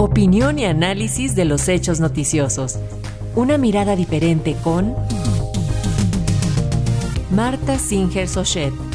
Opinión y análisis de los hechos noticiosos. Una mirada diferente con Marta Singer Sochet.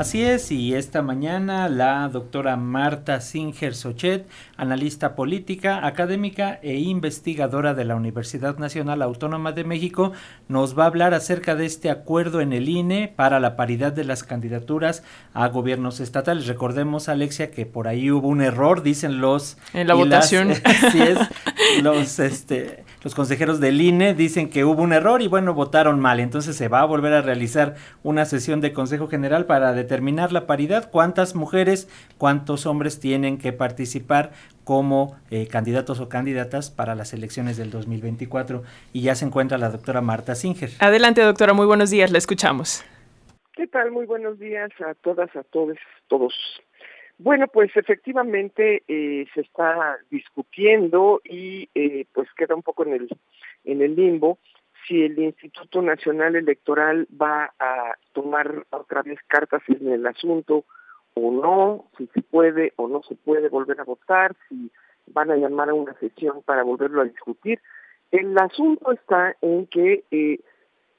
Así es, y esta mañana la doctora Marta Singer Sochet, analista política, académica e investigadora de la Universidad Nacional Autónoma de México, nos va a hablar acerca de este acuerdo en el INE para la paridad de las candidaturas a gobiernos estatales. Recordemos, Alexia, que por ahí hubo un error, dicen los... En la votación. así es, los, este, los consejeros del INE dicen que hubo un error y bueno, votaron mal. Entonces se va a volver a realizar una sesión de Consejo General para determinar la paridad, cuántas mujeres, cuántos hombres tienen que participar como eh, candidatos o candidatas para las elecciones del 2024. Y ya se encuentra la doctora Marta Singer. Adelante, doctora, muy buenos días, la escuchamos. ¿Qué tal? Muy buenos días a todas, a todos, todos. Bueno, pues efectivamente eh, se está discutiendo y eh, pues queda un poco en el en el limbo si el Instituto Nacional Electoral va a tomar otra vez cartas en el asunto o no, si se puede o no se puede volver a votar, si van a llamar a una sesión para volverlo a discutir. El asunto está en que, eh,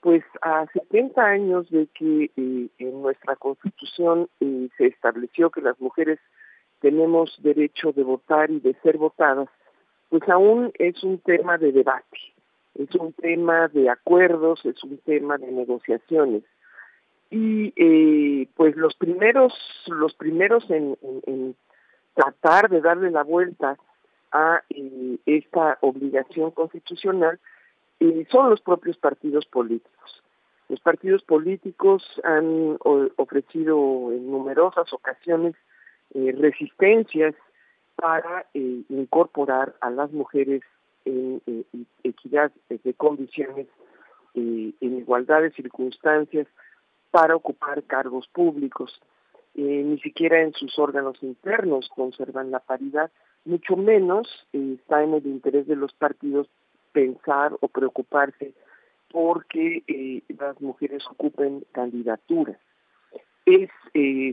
pues a 70 años de que eh, en nuestra Constitución eh, se estableció que las mujeres tenemos derecho de votar y de ser votadas, pues aún es un tema de debate es un tema de acuerdos, es un tema de negociaciones. Y eh, pues los primeros, los primeros en, tratar de darle la vuelta a esta obligación constitucional eh, son los propios partidos políticos. Los partidos políticos han ofrecido en numerosas ocasiones resistencias para incorporar a las mujeres en, equidad de condiciones, eh, en igualdad de circunstancias para ocupar cargos públicos. Eh, ni siquiera en sus órganos internos conservan la paridad, mucho menos eh, está en el interés de los partidos pensar o preocuparse porque las mujeres ocupen candidaturas. Es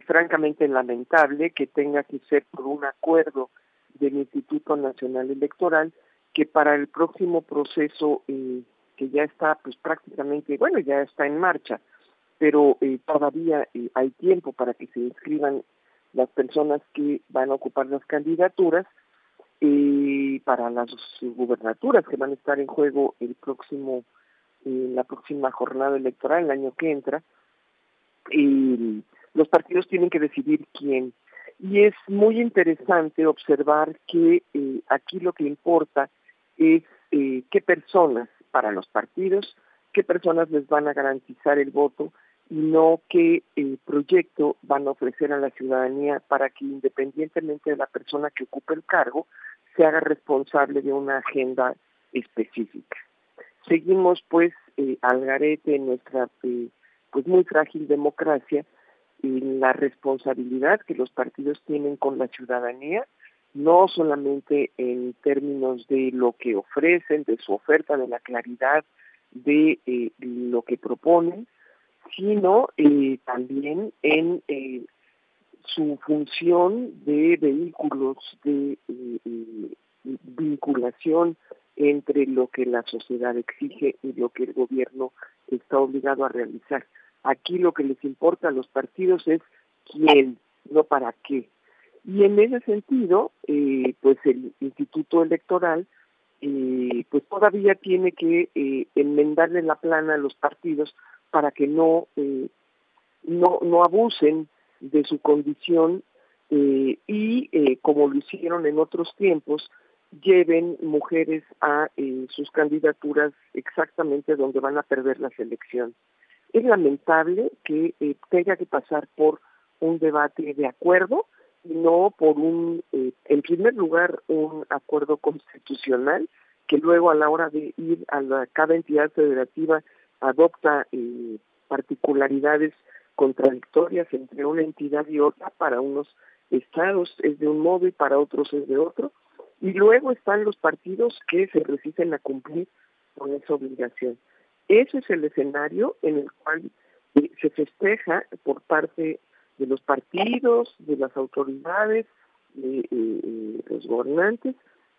francamente lamentable que tenga que ser por un acuerdo del Instituto Nacional Electoral que para el próximo proceso eh, que ya está pues prácticamente, bueno, ya está en marcha, pero eh, todavía eh, hay tiempo para que se inscriban las personas que van a ocupar las candidaturas y para las gubernaturas que van a estar en juego el próximo en la próxima jornada electoral el año que entra y los partidos tienen que decidir quién. Y es muy interesante observar que aquí lo que importa es eh, qué personas para los partidos, qué personas les van a garantizar el voto y no qué eh, proyecto van a ofrecer a la ciudadanía para que independientemente de la persona que ocupe el cargo, se haga responsable de una agenda específica. Seguimos pues eh, al garete en nuestra eh, pues muy frágil democracia y la responsabilidad que los partidos tienen con la ciudadanía no solamente en términos de lo que ofrecen, de su oferta, de la claridad de eh, lo que proponen, sino eh, también en eh, su función de vehículos de vinculación entre lo que la sociedad exige y lo que el gobierno está obligado a realizar. Aquí lo que les importa a los partidos es quién, no para qué. Y en ese sentido, eh, pues el Instituto Electoral eh, pues todavía tiene que eh, enmendarle la plana a los partidos para que no, eh, no, no abusen de su condición y, como lo hicieron en otros tiempos, lleven mujeres a sus candidaturas exactamente donde van a perder la selección. Es lamentable que tenga que pasar por un debate de acuerdo, no por un, eh, en primer lugar, un acuerdo constitucional que luego a la hora de ir a la, cada entidad federativa adopta eh, particularidades contradictorias entre una entidad y otra, para unos estados es de un modo y para otros es de otro, y luego están los partidos que se resisten a cumplir con esa obligación. Ese es el escenario en el cual se festeja por parte de los partidos, de las autoridades, de los gobernantes.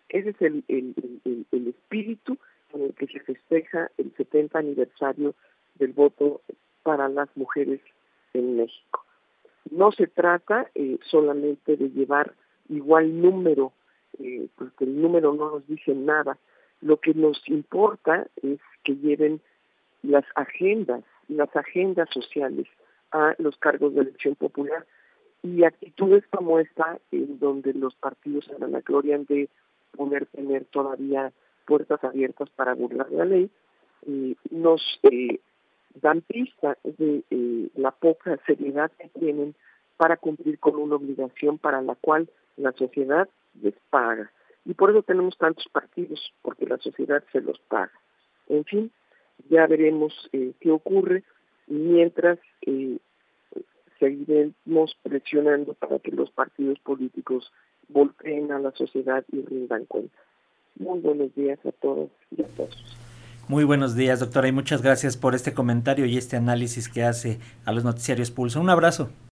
Ese es el, el, espíritu con el que se festeja el 70 aniversario del voto para las mujeres en México. No se trata eh, solamente de llevar igual número, eh, porque el número no nos dice nada. Lo que nos importa es que lleven las agendas, las agendas sociales a los cargos de elección popular y actitudes como esta en donde los partidos se vanaglorian de poder tener todavía puertas abiertas para burlar la ley, eh, nos dan pista de eh, la poca seriedad que tienen para cumplir con una obligación para la cual la sociedad les paga. Y por eso tenemos tantos partidos, porque la sociedad se los paga. En fin, ya veremos eh, qué ocurre mientras eh, seguiremos presionando para que los partidos políticos volteen a la sociedad y rindan cuenta. Muy buenos días a todos y a todos. Muy buenos días, doctora, y muchas gracias por este comentario y este análisis que hace a los noticiarios Pulso. Un abrazo.